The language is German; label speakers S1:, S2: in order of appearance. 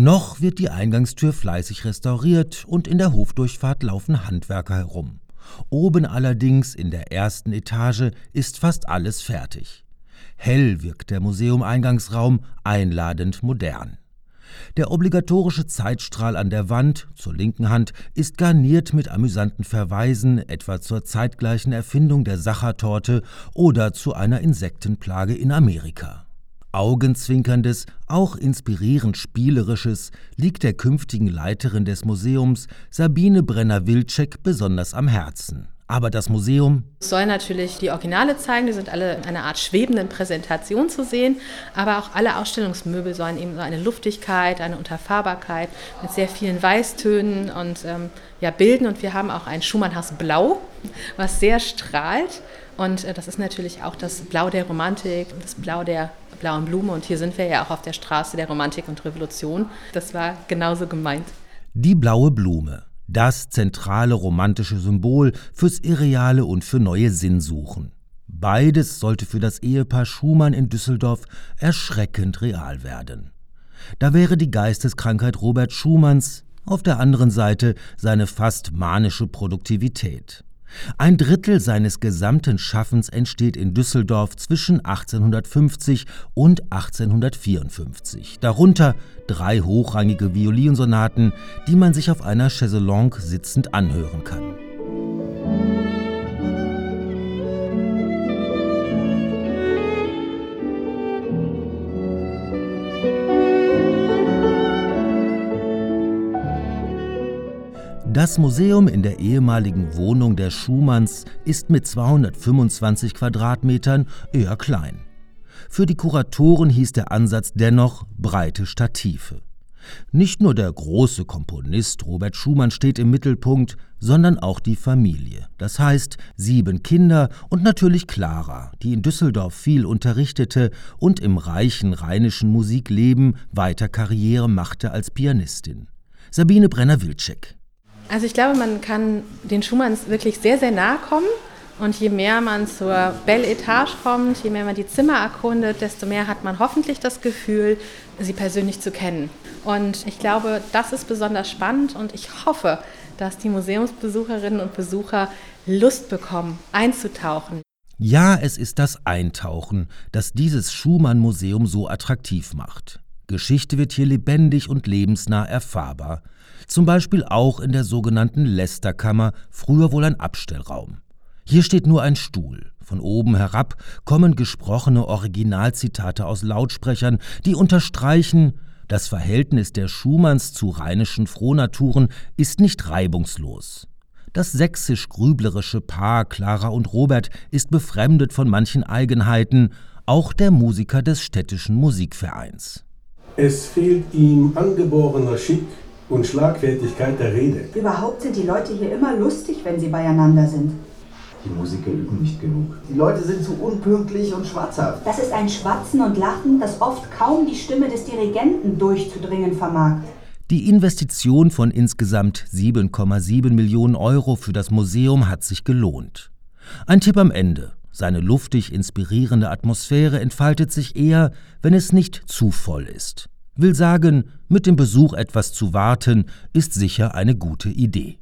S1: Noch wird die Eingangstür fleißig restauriert und in der Hofdurchfahrt laufen Handwerker herum. Oben allerdings in der ersten Etage ist fast alles fertig. Hell wirkt der Museumeingangsraum einladend modern. Der obligatorische Zeitstrahl an der Wand zur linken Hand ist garniert mit amüsanten Verweisen etwa zur zeitgleichen Erfindung der Sachertorte oder zu einer Insektenplage in Amerika. Augenzwinkerndes, auch inspirierend Spielerisches liegt der künftigen Leiterin des Museums, Sabine Brenner-Wilczek, besonders am Herzen. Aber das Museum
S2: soll natürlich die Originale zeigen, die sind alle in einer Art schwebenden Präsentation zu sehen, aber auch alle Ausstellungsmöbel sollen eben so eine Luftigkeit, eine Unterfahrbarkeit mit sehr vielen Weißtönen und ähm, ja, bilden. Und wir haben auch ein Schumannhaus Blau, was sehr strahlt. Und äh, das ist natürlich auch das Blau der Romantik, das Blau der blauen Blume. Und hier sind wir ja auch auf der Straße der Romantik und Revolution. Das war genauso gemeint.
S1: Die blaue Blume das zentrale romantische Symbol fürs Irreale und für neue Sinnsuchen. Beides sollte für das Ehepaar Schumann in Düsseldorf erschreckend real werden. Da wäre die Geisteskrankheit Robert Schumanns, auf der anderen Seite seine fast manische Produktivität. Ein Drittel seines gesamten Schaffens entsteht in Düsseldorf zwischen 1850 und 1854, darunter drei hochrangige Violinsonaten, die man sich auf einer Chaiselongue sitzend anhören kann. Das Museum in der ehemaligen Wohnung der Schumanns ist mit 225 Quadratmetern eher klein. Für die Kuratoren hieß der Ansatz dennoch breite Stative. Nicht nur der große Komponist Robert Schumann steht im Mittelpunkt, sondern auch die Familie. Das heißt, sieben Kinder und natürlich Clara, die in Düsseldorf viel unterrichtete und im reichen rheinischen Musikleben weiter Karriere machte als Pianistin. Sabine Brenner-Wilczek.
S2: Also ich glaube, man kann den Schumanns wirklich sehr, sehr nahe kommen. Und je mehr man zur Belle Etage kommt, je mehr man die Zimmer erkundet, desto mehr hat man hoffentlich das Gefühl, sie persönlich zu kennen. Und ich glaube, das ist besonders spannend und ich hoffe, dass die Museumsbesucherinnen und Besucher Lust bekommen, einzutauchen.
S1: Ja, es ist das Eintauchen, das dieses Schumann-Museum so attraktiv macht. Geschichte wird hier lebendig und lebensnah erfahrbar. Zum Beispiel auch in der sogenannten Lästerkammer, früher wohl ein Abstellraum. Hier steht nur ein Stuhl. Von oben herab kommen gesprochene Originalzitate aus Lautsprechern, die unterstreichen, das Verhältnis der Schumanns zu rheinischen Frohnaturen ist nicht reibungslos. Das sächsisch-grüblerische Paar Clara und Robert ist befremdet von manchen Eigenheiten, auch der Musiker des städtischen Musikvereins.
S3: Es fehlt ihm angeborener Schick und Schlagfertigkeit der Rede.
S4: Überhaupt sind die Leute hier immer lustig, wenn sie beieinander sind.
S5: Die Musiker üben nicht genug.
S6: Die Leute sind zu unpünktlich und schwatzhaft.
S4: Das ist ein Schwatzen und Lachen, das oft kaum die Stimme des Dirigenten durchzudringen vermag.
S1: Die Investition von insgesamt 7,7 Millionen Euro für das Museum hat sich gelohnt. Ein Tipp am Ende. Seine luftig inspirierende Atmosphäre entfaltet sich eher, wenn es nicht zu voll ist will sagen, mit dem Besuch etwas zu warten, ist sicher eine gute Idee.